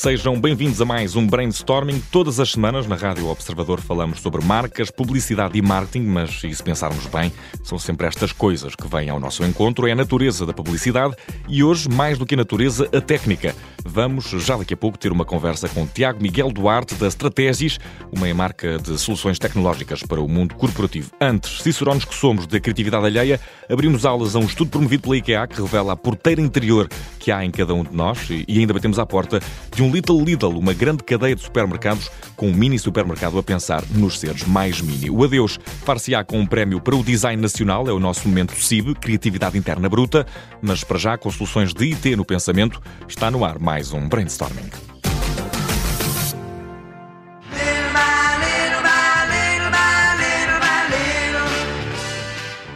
Sejam bem-vindos a mais um Brainstorming. Todas as semanas na Rádio Observador falamos sobre marcas, publicidade e marketing, mas e se pensarmos bem, são sempre estas coisas que vêm ao nosso encontro. É a natureza da publicidade e hoje, mais do que a natureza, a técnica. Vamos já daqui a pouco ter uma conversa com Tiago Miguel Duarte da Strategis, uma marca de soluções tecnológicas para o mundo corporativo. Antes, cicerones que somos da criatividade alheia, abrimos aulas a um estudo promovido pela IKEA que revela a porteira interior que há em cada um de nós e ainda batemos à porta de um Little Lidl, uma grande cadeia de supermercados com um mini supermercado a pensar nos seres mais mini. O adeus far-se-á com um prémio para o design nacional, é o nosso momento CIB, Criatividade Interna Bruta, mas para já com soluções de IT no pensamento, está no ar mais um brainstorming.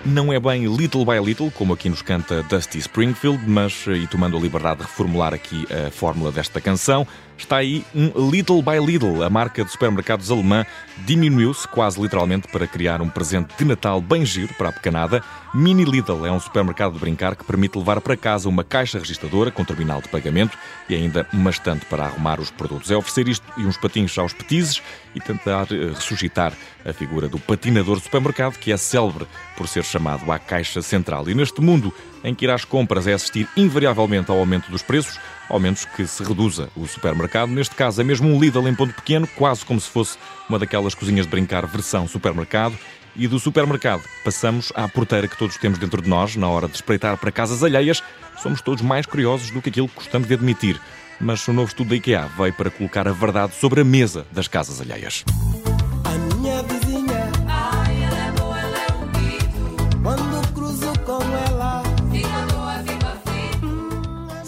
Não é bem little by little, como aqui nos canta Dusty Springfield, mas, e tomando a liberdade de reformular aqui a fórmula desta canção, está aí um Little by Little. A marca de supermercados alemã diminuiu-se quase literalmente para criar um presente de Natal bem giro para a pecanada. Mini Lidl é um supermercado de brincar que permite levar para casa uma caixa registradora com terminal de pagamento e ainda uma estante para arrumar os produtos. É oferecer isto e uns patinhos aos petizes e tentar eh, ressuscitar a figura do patinador de supermercado que é célebre por ser chamado à caixa central. E neste mundo em que ir às compras é assistir invariavelmente ao aumento dos preços, ao menos que se reduza o supermercado. Neste caso é mesmo um Lidl em ponto pequeno, quase como se fosse uma daquelas cozinhas de brincar versão supermercado. E do supermercado passamos à porteira que todos temos dentro de nós na hora de espreitar para casas alheias. Somos todos mais curiosos do que aquilo que gostamos de admitir. Mas o novo estudo da IKEA veio para colocar a verdade sobre a mesa das casas alheias.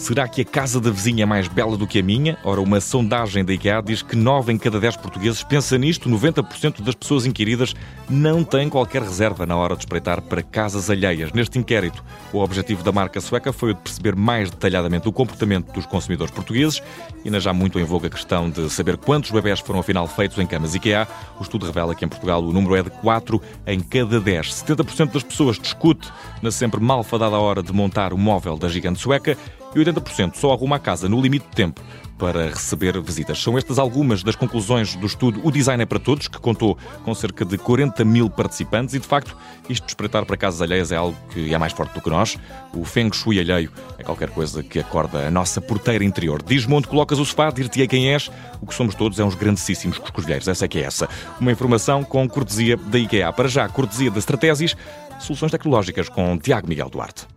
Será que a casa da vizinha é mais bela do que a minha? Ora, uma sondagem da IKEA diz que 9 em cada 10 portugueses pensa nisto. 90% das pessoas inquiridas não têm qualquer reserva na hora de espreitar para casas alheias. Neste inquérito, o objetivo da marca sueca foi o de perceber mais detalhadamente o comportamento dos consumidores portugueses e na já muito em voga questão de saber quantos bebés foram afinal feitos em camas IKEA. O estudo revela que em Portugal o número é de 4 em cada 10. 70% das pessoas discute na sempre malfadada hora de montar o móvel da gigante sueca e 80% só arruma a casa no limite de tempo para receber visitas. São estas algumas das conclusões do estudo O Design é para Todos, que contou com cerca de 40 mil participantes e, de facto, isto de espreitar para casas alheias é algo que é mais forte do que nós. O Feng Shui alheio é qualquer coisa que acorda a nossa porteira interior. Diz-me onde colocas o sofá, dir-te-ei quem és. O que somos todos é uns grandíssimos coscolheiros. Essa é que é essa. Uma informação com cortesia da IKEA. Para já, cortesia da Estratégias, soluções tecnológicas com Tiago Miguel Duarte.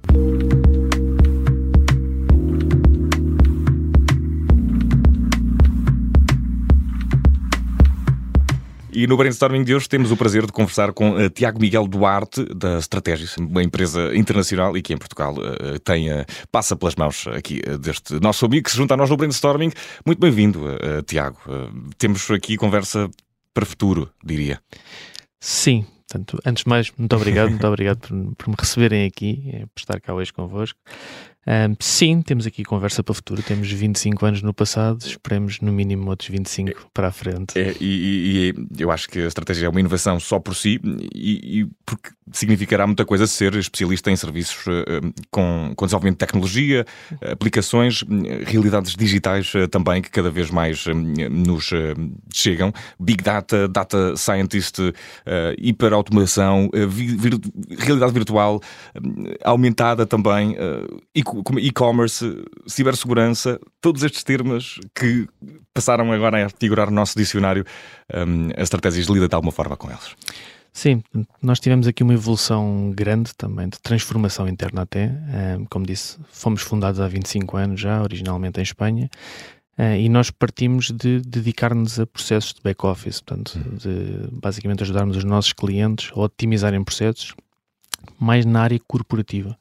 E no brainstorming de hoje temos o prazer de conversar com uh, Tiago Miguel Duarte, da Strategies, uma empresa internacional e que em Portugal uh, tem, uh, passa pelas mãos aqui deste nosso amigo que se junta a nós no brainstorming. Muito bem-vindo, Tiago. temos aqui conversa para futuro, diria. Sim, Portanto, antes de mais, muito obrigado, muito obrigado por, por, me receberem aqui, por estar cá hoje convosco. Um, sim, temos aqui conversa para o futuro. Temos 25 anos no passado, esperemos no mínimo outros 25 é, para a frente. É, e, e, eu acho que a estratégia é uma inovação só por si, e, e porque significará muita coisa ser especialista em serviços uh, com, com desenvolvimento de tecnologia, aplicações, realidades digitais uh, também, que cada vez mais uh, nos chegam. Big Data, Data Scientist, hiperautomação, vir, realidade virtual aumentada também, e e-commerce, cibersegurança, todos estes termos que passaram agora a figurar no nosso dicionário, um, a estratégia lida de alguma forma com eles. Sim, nós tivemos aqui uma evolução grande também, de transformação interna até. Como disse, fomos fundados há 25 anos já, originalmente em Espanha, Uh, e nós partimos de dedicar-nos a processos de back-office, portanto, uhum. de basicamente ajudarmos os nossos clientes a otimizarem processos mais na área corporativa.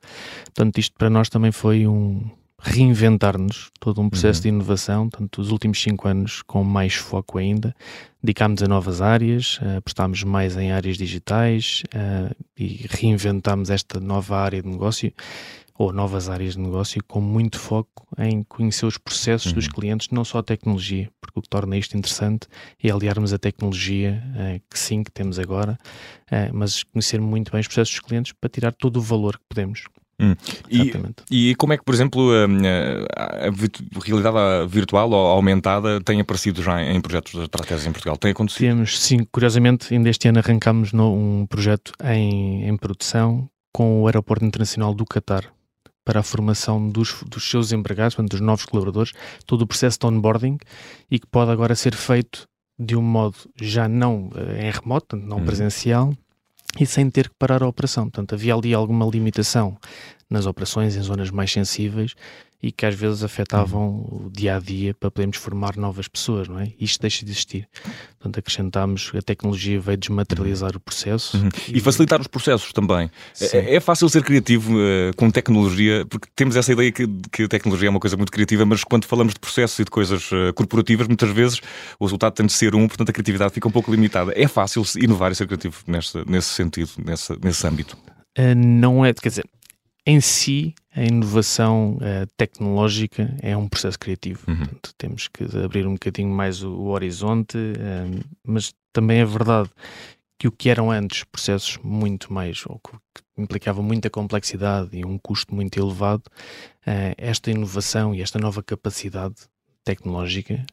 Portanto, isto para nós também foi um reinventar-nos, todo um processo uhum. de inovação, tanto os últimos cinco anos com mais foco ainda, dedicámos a novas áreas, uh, apostámos mais em áreas digitais uh, e reinventámos esta nova área de negócio ou novas áreas de negócio com muito foco em conhecer os processos uhum. dos clientes, não só a tecnologia, porque o que torna isto interessante é aliarmos a tecnologia, uh, que sim, que temos agora, mas conhecer muito bem os processos dos clientes para tirar todo o valor que podemos. Hum. E, e, como é que, por exemplo, a, a, realidade virtual ou aumentada tem aparecido já em projetos de estratégia em Portugal? Tem acontecido? Temos, sim. Curiosamente, ainda este ano arrancámos no, um projeto em, em produção com o Aeroporto Internacional do Qatar para a formação dos, dos seus empregados, dos novos colaboradores, todo o processo de onboarding e que pode agora ser feito de um modo já não eh, em remoto, não uhum. presencial, e sem ter que parar a operação. Portanto, havia ali alguma limitação nas operações em zonas mais sensíveis e que às vezes afetavam uhum. o dia a dia para podermos formar novas pessoas, não é? Isto deixa de existir. Portanto, acrescentámos, a tecnologia veio desmaterializar o processo uhum. e... e... facilitar os processos também. É, é, fácil ser criativo uh, com tecnologia, porque temos essa ideia que, que, a tecnologia é uma coisa muito criativa, mas quando falamos de processos e de coisas uh, corporativas, muitas vezes o resultado tem de ser um, portanto a criatividade fica um pouco limitada. É fácil inovar e ser criativo nesse, nesse sentido, nesse, nesse âmbito? Uh, não é, quer dizer, em si, a inovação uh, tecnológica é um processo criativo. Uhum. Portanto, temos que abrir um bocadinho mais o, o horizonte, uh, mas também é verdade que o que eram antes processos muito mais, ou que implicavam muita complexidade e um custo muito elevado, uh, esta inovação e esta nova capacidade tecnológica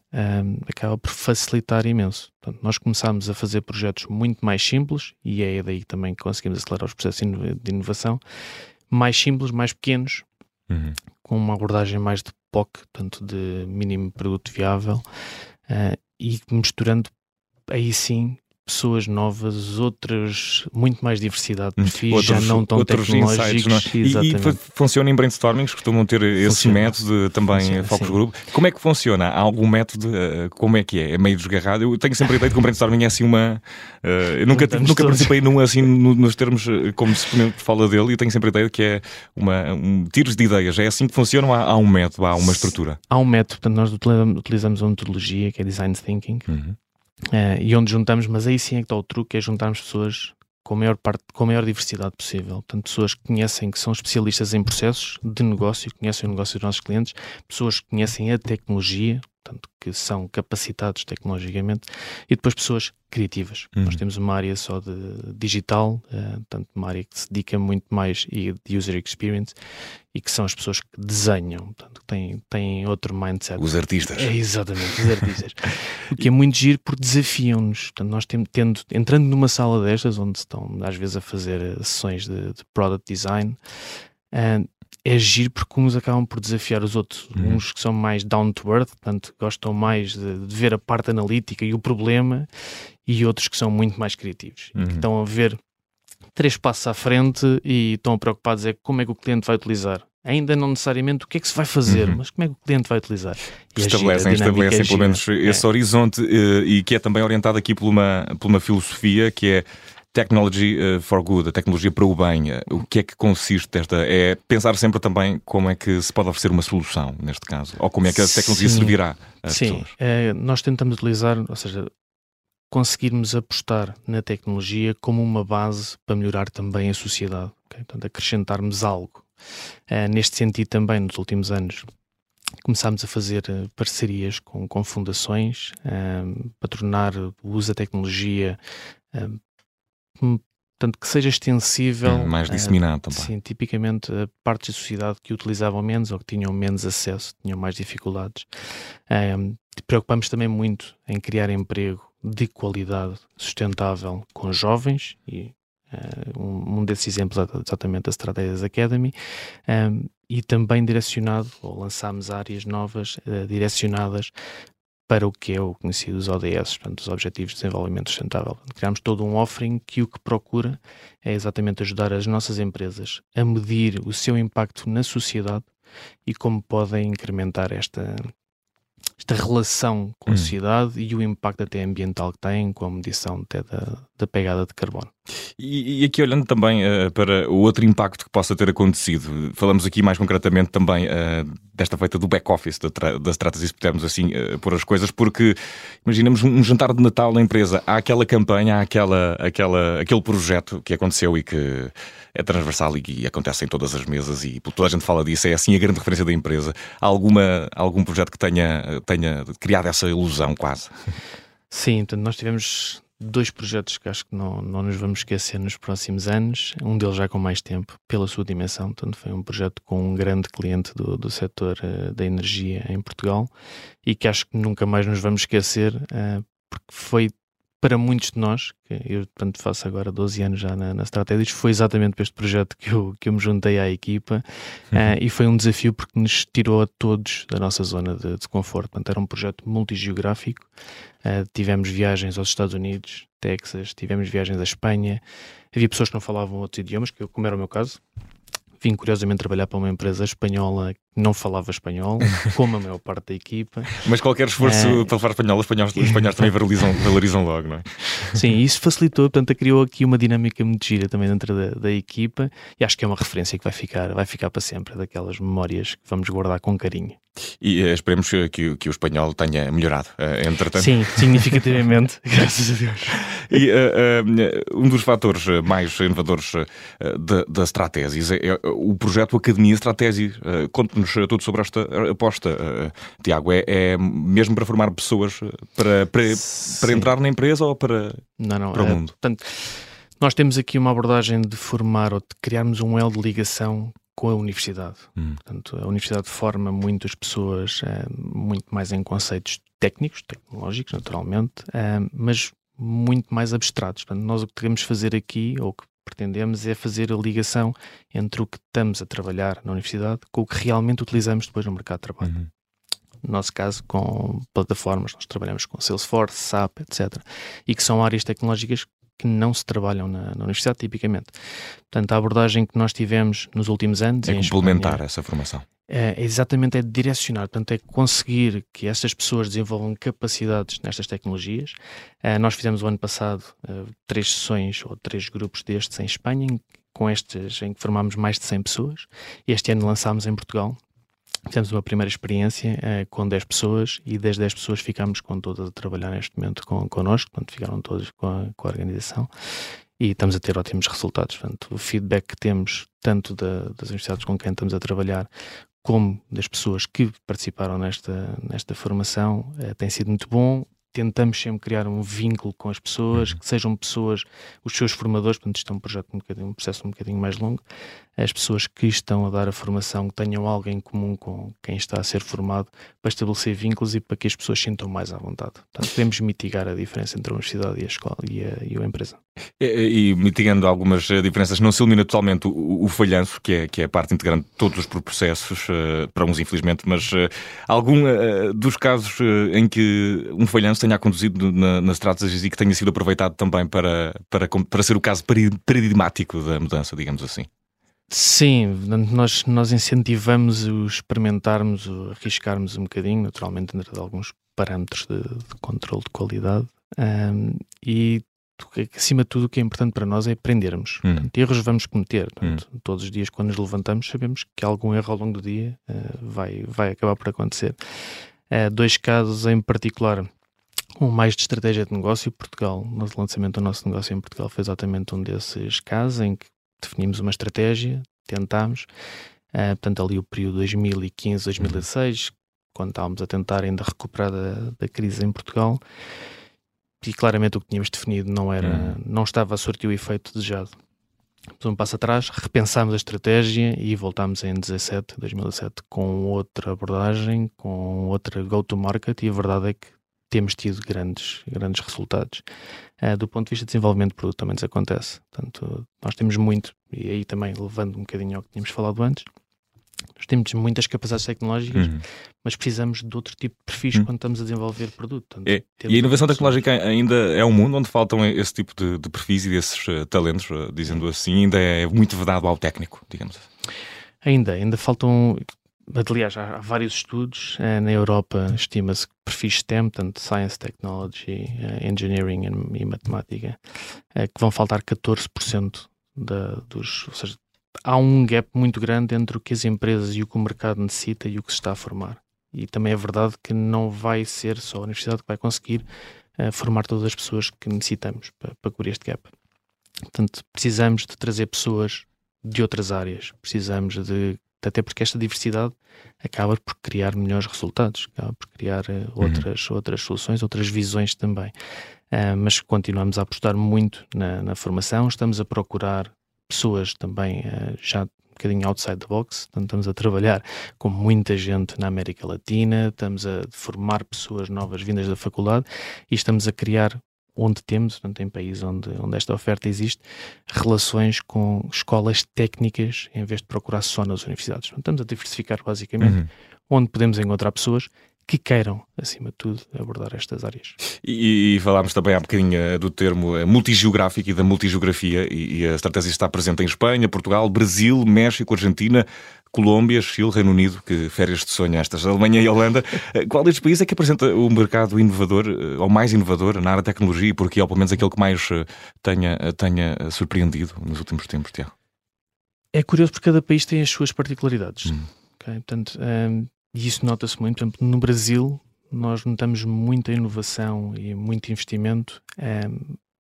acaba por facilitar imenso. Portanto, nós começámos a fazer projetos muito mais simples e é daí também que conseguimos acelerar os processos de inovação mais simples, mais pequenos, uhum. com uma abordagem mais de POC, tanto de mínimo produto viável, uh, e misturando aí sim pessoas novas, outras, muito mais diversidade de perfis, outros, já não tão tecnológicos. Insights, não é? E, e, funciona em brainstormings, costumam ter esse método também funciona, focus sim. group. Como é que funciona? Há algum método? Uh, como é que é? É meio desgarrado? Eu tenho sempre a ideia de que o brainstorming é assim uma... Uh, eu nunca, nunca participei num assim no, nos termos eh, como se fala dele e tenho sempre a ideia de que é uma, um tiros de ideias. É assim que funciona ou há, há um método, há uma estrutura? Há um método, portanto nós utilizamos uma metodologia que é Design Thinking, uhum Uh, e onde juntamos, mas aí sim é que está o truque, é juntarmos pessoas com a maior parte, com a maior diversidade possível. Portanto, pessoas que conhecem, que são especialistas em processos de negócio, conhecem o negócio dos nossos clientes, pessoas que conhecem a tecnologia, portanto, que são capacitados tecnologicamente, e depois pessoas criativas. Uhum. Nós temos uma área só de digital, uh, portanto, uma área que se dedica muito mais e de user experience, e que são as pessoas que desenham, portanto, que têm, têm outro mindset. Os artistas. É, exatamente, os artistas. o que é muito giro porque desafiam-nos. Portanto, nós temos, tendo, entrando numa sala destas, onde estão às vezes a fazer sessões de, de product design, uh, é giro porque uns acabam por desafiar os outros. Uhum. Uns que são mais down to earth, portanto, gostam mais de, de, ver a parte analítica e o problema, e outros que são muito mais criativos. Uhum. que estão a ver três passos à frente e estão preocupados é como é que o cliente vai utilizar. Ainda não necessariamente o que é que se vai fazer, uhum. mas como é que o cliente vai utilizar. E estabelecem, estabelecem é pelo menos esse é. horizonte eh, e que é também orientado aqui por uma, por uma filosofia que é Technology eh, for Good, a tecnologia para o bem. Eh, o que é que consiste esta? É pensar sempre também como é que se pode oferecer uma solução, neste caso, ou como é que a tecnologia Sim. servirá às Sim. pessoas. É, nós tentamos utilizar, ou seja, conseguirmos apostar na tecnologia como uma base para melhorar também a sociedade, okay? portanto, acrescentarmos algo. É, neste sentido, também, nos últimos anos, começámos a fazer parcerias com, com fundações para tornar o uso da tecnologia Portanto, que seja extensível. Hum, mais disseminado uh, também. Sim, tipicamente uh, partes da sociedade que utilizavam menos ou que tinham menos acesso, tinham mais dificuldades. Uh, preocupamos também muito em criar emprego de qualidade sustentável com jovens e uh, um, desses exemplos é exatamente a Strategies Academy um, e também direcionado, ou lançámos áreas novas uh, direcionadas para o que é o conhecido os ODS, portanto, os Objetivos de Desenvolvimento Sustentável. Criamos todo um offering que o que procura é exatamente ajudar as nossas empresas a medir o seu impacto na sociedade e como podem incrementar esta, esta relação com a hum. sociedade e o impacto até ambiental que tem, com a medição até da, da pegada de carbono. E, e aqui olhando também uh, para o outro impacto que possa ter acontecido, falamos aqui mais concretamente também uh, desta feita do back-office da, das tratas, se pudermos assim uh, pôr as coisas, porque imaginemos um, um, jantar de Natal na empresa, há aquela campanha, há aquela, aquela, aquele projeto que aconteceu e que é transversal e, e acontece em todas as mesas e toda a gente fala disso, é assim a grande referência da empresa. Há alguma, algum projeto que tenha, tenha criado essa ilusão quase? Sim, então nós tivemos dois projetos que acho que não, não nos vamos esquecer nos próximos anos, um deles já com mais tempo, pela sua dimensão, portanto foi um projeto com um grande cliente do, do setor uh, da energia em Portugal e que acho que nunca mais nos vamos esquecer, uh, porque foi para muitos de nós, que eu portanto, faço agora 12 anos já na, na Strategies, foi exatamente para este projeto que eu, que eu me juntei à equipa uhum. uh, e foi um desafio porque nos tirou a todos da nossa zona de, de conforto. Portanto, era um projeto multigeográfico, uh, tivemos viagens aos Estados Unidos, Texas, tivemos viagens à Espanha, havia pessoas que não falavam outros idiomas, que eu, como era o meu caso, vim curiosamente trabalhar para uma empresa espanhola que não falava espanhol, como a maior parte da equipa. Mas qualquer esforço é... para falar espanhol, os espanhóis, espanhóis também valorizam, valorizam logo, não é? Sim, isso facilitou, portanto, criou aqui uma dinâmica muito gira também dentro da, da, equipa e acho que é uma referência que vai ficar, vai ficar para sempre, daquelas memórias que vamos guardar com carinho. E uh, esperemos que, que, o espanhol tenha melhorado, uh, entretanto. Sim, significativamente, graças a Deus. E uh, um dos fatores mais inovadores da, da Stratesis é, é, o projeto Academia Stratesis. Conte-nos tudo sobre esta aposta, Tiago. É, é, mesmo para formar pessoas para, para, para entrar na empresa ou para, não, não, para o mundo? Portanto, nós temos aqui uma abordagem de formar ou de criarmos um elo de ligação com a universidade. Hum. Portanto, a universidade forma muitas pessoas uh, muito mais em conceitos técnicos, tecnológicos, naturalmente, uh, mas muito mais abstratos. Portanto, nós o que queremos fazer aqui, ou o que pretendemos, é fazer a ligação entre o que estamos a trabalhar na universidade com o que realmente utilizamos depois no mercado de trabalho. Uhum. No nosso caso, com plataformas, nós trabalhamos com Salesforce, SAP, etc. E que são áreas tecnológicas que não se trabalham na, na, universidade, tipicamente. Portanto, a abordagem que nós tivemos nos últimos anos... É complementar Espanha, essa formação. É, exatamente, é direcionar, portanto, é conseguir que essas pessoas desenvolvam capacidades nestas tecnologias. Uh, nós fizemos o ano passado uh, três sessões ou três grupos destes em Espanha, em, com estes em que formámos mais de 100 pessoas. Este ano lançámos em Portugal Fizemos uma primeira experiência uh, com 10 pessoas e das 10 pessoas ficámos com todas a trabalhar neste momento com, connosco, portanto ficaram todos com a, com a organização e estamos a ter ótimos resultados. Portanto, o feedback que temos, tanto da, das universidades com quem estamos a trabalhar, como das pessoas que participaram nesta, nesta formação, uh, tem sido muito bom tentamos sempre criar um vínculo com as pessoas, uhum. que sejam pessoas, os seus formadores, portanto isto é um projeto um, um processo um bocadinho mais longo, as pessoas que estão a dar a formação, tenham algo em comum com quem está a ser formado, para estabelecer vínculos e para que as pessoas sintam mais à vontade. Portanto, podemos mitigar a diferença entre a universidade e a escola e a, e a empresa. E, e, mitigando algumas diferenças, não se elimina totalmente o, o falhanço, que é, que é parte integrante de todos os processos, uh, para uns infelizmente, mas uh, algum uh, dos casos em que um falhanço tenha conduzido na, nas estratégias e que tenha sido aproveitado também para, para, para ser o caso paradigmático da mudança, digamos assim? Sim, nós, nós incentivamos o experimentarmos, o arriscarmos um bocadinho, naturalmente dentro de alguns parâmetros de, de controle de qualidade um, e acima de tudo o que é importante para nós é aprendermos. Hum. Portanto, erros vamos cometer. Portanto, hum. Todos os dias quando nos levantamos sabemos que algum erro ao longo do dia uh, vai, vai acabar por acontecer. Uh, dois casos em particular um mais de estratégia de negócio. Portugal, no lançamento do nosso negócio em Portugal, foi exatamente um desses casos em que definimos uma estratégia, tentámos, uh, portanto, ali o período 2015, 2016, quando estávamos a tentar ainda recuperar da, da crise em Portugal, e claramente o que tínhamos definido não era, uhum. não estava a sortir o efeito desejado. Então, um passo atrás, repensámos a estratégia e voltámos em 17, 2017 com outra abordagem, com outra go-to-market e a verdade é que temos tido grandes, grandes resultados. Uh, do ponto de vista de desenvolvimento de produto também nos acontece. Portanto, nós temos muito, e aí também levando um bocadinho ao que tínhamos falado antes, nós temos muitas capacidades tecnológicas, uhum. mas precisamos de outro tipo de perfis uhum. quando estamos a desenvolver produto. Portanto, é. E a inovação tecnológica ainda é um mundo onde faltam esse tipo de, de perfis e desses uh, talentos, uh, dizendo assim, ainda é muito vedado ao técnico, digamos assim. Ainda, ainda faltam Aliás, há, vários estudos. Eh, na Europa estima-se que perfis STEM, tanto Science, Technology, eh, Engineering e Matemática, eh, que vão faltar 14% da, dos. Ou seja, há um gap muito grande entre o que as empresas e o que o mercado necessita e o que se está a formar. E também é verdade que não vai ser só a universidade que vai conseguir formar todas as pessoas que necessitamos para, para cobrir este gap. Portanto, precisamos de trazer pessoas de outras áreas, precisamos de até porque esta diversidade acaba por criar melhores resultados, acaba por criar uh, outras, uhum. outras soluções, outras visões também. uh, mas continuamos a apostar muito na, na, formação, estamos a procurar pessoas também uh, já um bocadinho outside the box, portanto, estamos a trabalhar com muita gente na América Latina, estamos a formar pessoas novas vindas da faculdade e estamos a criar onde temos, portanto, em países onde, onde esta oferta existe, relações com escolas técnicas em vez de procurar só nas universidades. Portanto, estamos a diversificar basicamente uhum. onde podemos encontrar pessoas que queiram, acima de tudo, abordar estas áreas. E, e falámos também há bocadinho eh, do termo eh, multigeográfico e da multigeografia, e, e a estratégia está presente em Espanha, Portugal, Brasil, México, Argentina, Colômbia, Chile, Reino Unido, que férias de sonho estas, Alemanha e Holanda. Eh, qual destes países é que apresenta o mercado inovador, ou mais inovador, na área da tecnologia, e porque ou pelo menos aquele que mais tenha, tenha surpreendido nos últimos tempos, Tiago? É curioso porque cada país tem as suas particularidades. Hum. Okay? Portanto, um, e isso nota-se muito. Por exemplo, no Brasil, nós notamos muita inovação e muito investimento, é,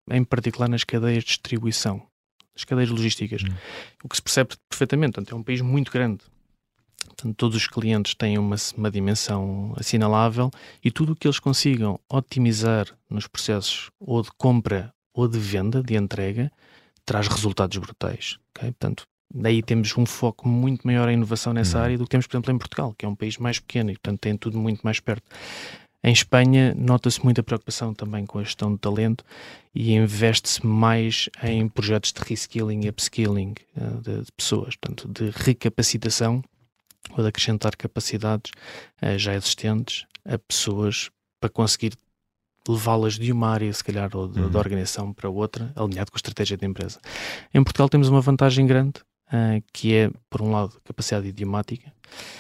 em particular nas cadeias de distribuição, nas cadeias logísticas. Hum. O que se percebe perfeitamente. Portanto, é um país muito grande. Portanto, todos os clientes têm uma, uma dimensão assinalável e tudo o que eles consigam otimizar nos processos ou de compra ou de venda, de entrega, traz resultados brutais. Okay? Portanto, Daí temos um foco muito maior em inovação nessa uhum. área do que temos, por exemplo, em Portugal, que é um país mais pequeno e, portanto, tem tudo muito mais perto. Em Espanha, nota-se muita preocupação também com a gestão de talento e investe-se mais em projetos de reskilling e upskilling uh, de, de, pessoas, portanto, de recapacitação ou de acrescentar capacidades uh, já existentes a pessoas para conseguir levá-las de uma área, se calhar, ou de, uhum. de organização para outra, alinhado com a estratégia da empresa. Em Portugal temos uma vantagem grande, uh, que é, por um lado, capacidade idiomática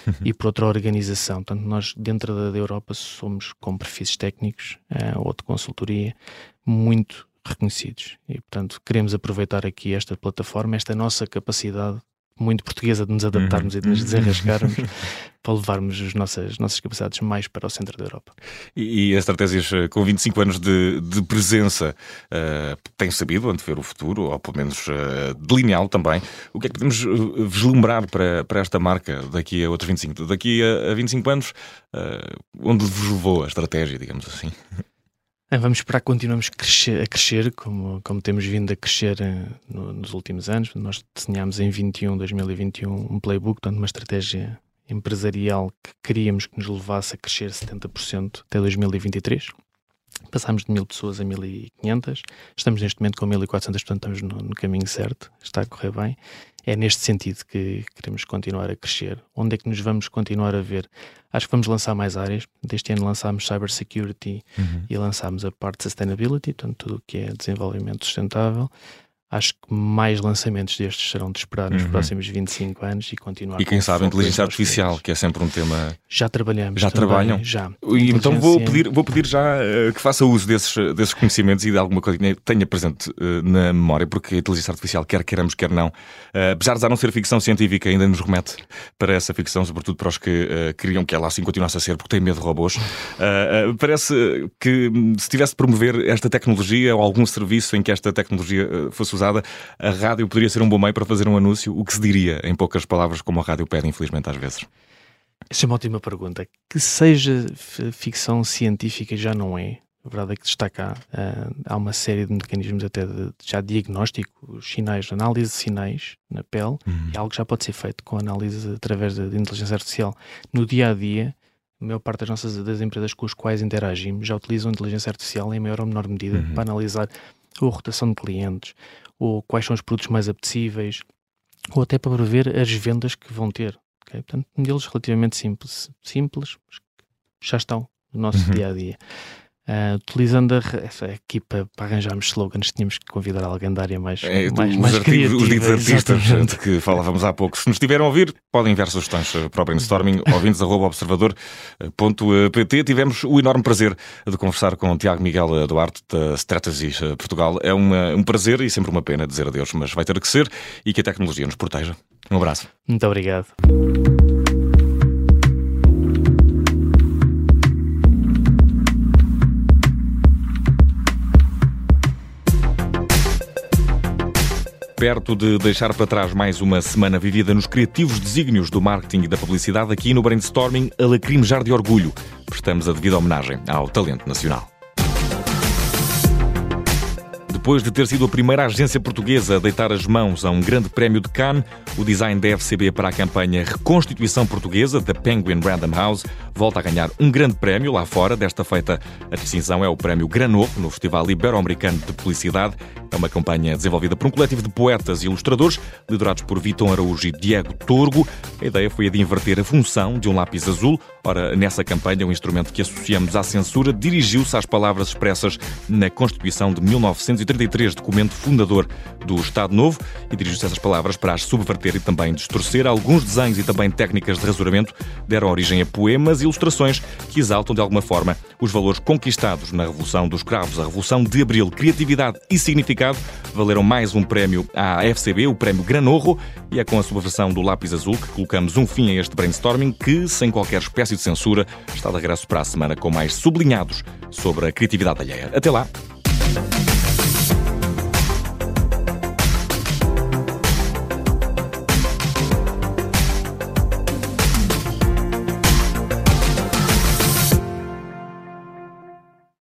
uhum. e, por outro, a organização. Portanto, nós, dentro da, da Europa, somos com perfis técnicos uh, ou de consultoria muito reconhecidos. E, portanto, queremos aproveitar aqui esta plataforma, esta nossa capacidade muito portuguesa de nos adaptarmos uhum. e de nos uhum. desenrascarmos para levarmos as nossas, nossas capacidades mais para o centro da Europa. E, e as estratégias eh, com 25 anos de, de presença uh, têm sabido antever o futuro, ou pelo menos uh, delineá-lo também. O que é que podemos vislumbrar para, para esta marca daqui a outros 25? Daqui a, a 25 anos, uh, onde vos levou a estratégia, digamos assim? Vamos esperar que continuemos crescer, a crescer, como, como temos vindo a crescer no, nos últimos anos. Nós desenhámos em 21, 2021 um playbook, portanto, uma estratégia empresarial que queríamos que nos levasse a crescer 70% até 2023. Passámos de mil pessoas a 1500, estamos neste momento com 1400, portanto estamos no, no, caminho certo, está a correr bem. É neste sentido que queremos continuar a crescer. Onde é que nos vamos continuar a ver? Acho que vamos lançar mais áreas. Deste ano lançámos Cybersecurity uhum. e lançámos a parte Sustainability, portanto tudo o que é desenvolvimento sustentável acho que mais lançamentos destes serão de esperar nos uhum. próximos 25 anos e continuar E quem sabe inteligência artificial, que é sempre um tema. Já trabalhamos. Já trabalham? Já. E então vou pedir, vou pedir já uh, que faça uso desses, desses conhecimentos e de alguma coisa que tenha presente uh, na memória, porque a inteligência artificial, quer queiramos, quer não, uh, apesar de já não ser ficção científica, ainda nos remete para essa ficção, sobretudo para os que queriam que ela assim continuasse a ser, porque têm medo de robôs. parece que se tivesse de promover esta tecnologia ou algum serviço em que esta tecnologia fosse usada, a rádio poderia ser um bom meio para fazer um anúncio. O que se diria, em poucas palavras, como a rádio pede, infelizmente, às vezes? Essa é uma ótima pergunta. Que seja ficção científica já não é. A verdade é que destaca, uh, há uma série de mecanismos até de, já diagnóstico, sinais, análise de sinais na pele, uhum. é algo que já pode ser feito com análise através de, de inteligência artificial. No dia a dia, a maior parte das nossas das empresas com as quais interagimos já utilizam inteligência artificial em maior ou menor medida uhum. para analisar a rotação de clientes, ou quais são os produtos mais apetecíveis, ou até para prever as vendas que vão ter. Okay? Portanto, modelos relativamente simples, simples, já estão no nosso uhum. dia a dia. Uh, utilizando a, essa equipa para arranjarmos slogans, tínhamos que convidar alguém da área mais, é, mais, os mais artigos, Os ditos artistas de que falávamos há pouco. Se nos estiveram a ouvir, podem enviar sugestões para o brainstorming, ouvintes.observador.pt. Tivemos o enorme prazer de conversar com o Tiago Miguel Duarte, da Strategy Portugal. É uma, um prazer e sempre uma pena dizer adeus, mas vai ter que ser e que a tecnologia nos proteja. Um abraço. Muito obrigado. Perto de deixar para trás mais uma semana vivida nos criativos desígnios do marketing e da publicidade, aqui no Brainstorming, a lacrimejar de orgulho. Prestamos a devida homenagem ao talento nacional. Depois de ter sido a primeira agência portuguesa a deitar as mãos a um grande prémio de Cannes, o design da FCB para a campanha Reconstituição Portuguesa da Penguin Random House volta a ganhar um grande prémio lá fora. Desta feita, a distinção é o prémio Granovo no Festival Ibero-Americano de Publicidade. É uma campanha desenvolvida por um coletivo de poetas e ilustradores, liderados por Vitor Araújo e Diego Torgo. A ideia foi a de inverter a função de um lápis azul. Ora, nessa campanha, o instrumento que associamos à censura dirigiu-se às palavras expressas na Constituição de 1933, documento fundador do Estado Novo, e dirigiu-se essas palavras para as subverter e também distorcer. Alguns desenhos e também técnicas de rasuramento deram origem a poemas e ilustrações que exaltam de alguma forma os valores conquistados na Revolução dos Cravos, a Revolução de Abril. Criatividade e significado valeram mais um prémio à FCB, o Prémio Granorro, e é com a subversão do lápis azul que colocamos um fim a este brainstorming que, sem qualquer espécie de censura, está de regresso para a semana com mais sublinhados sobre a criatividade alheia. Até lá!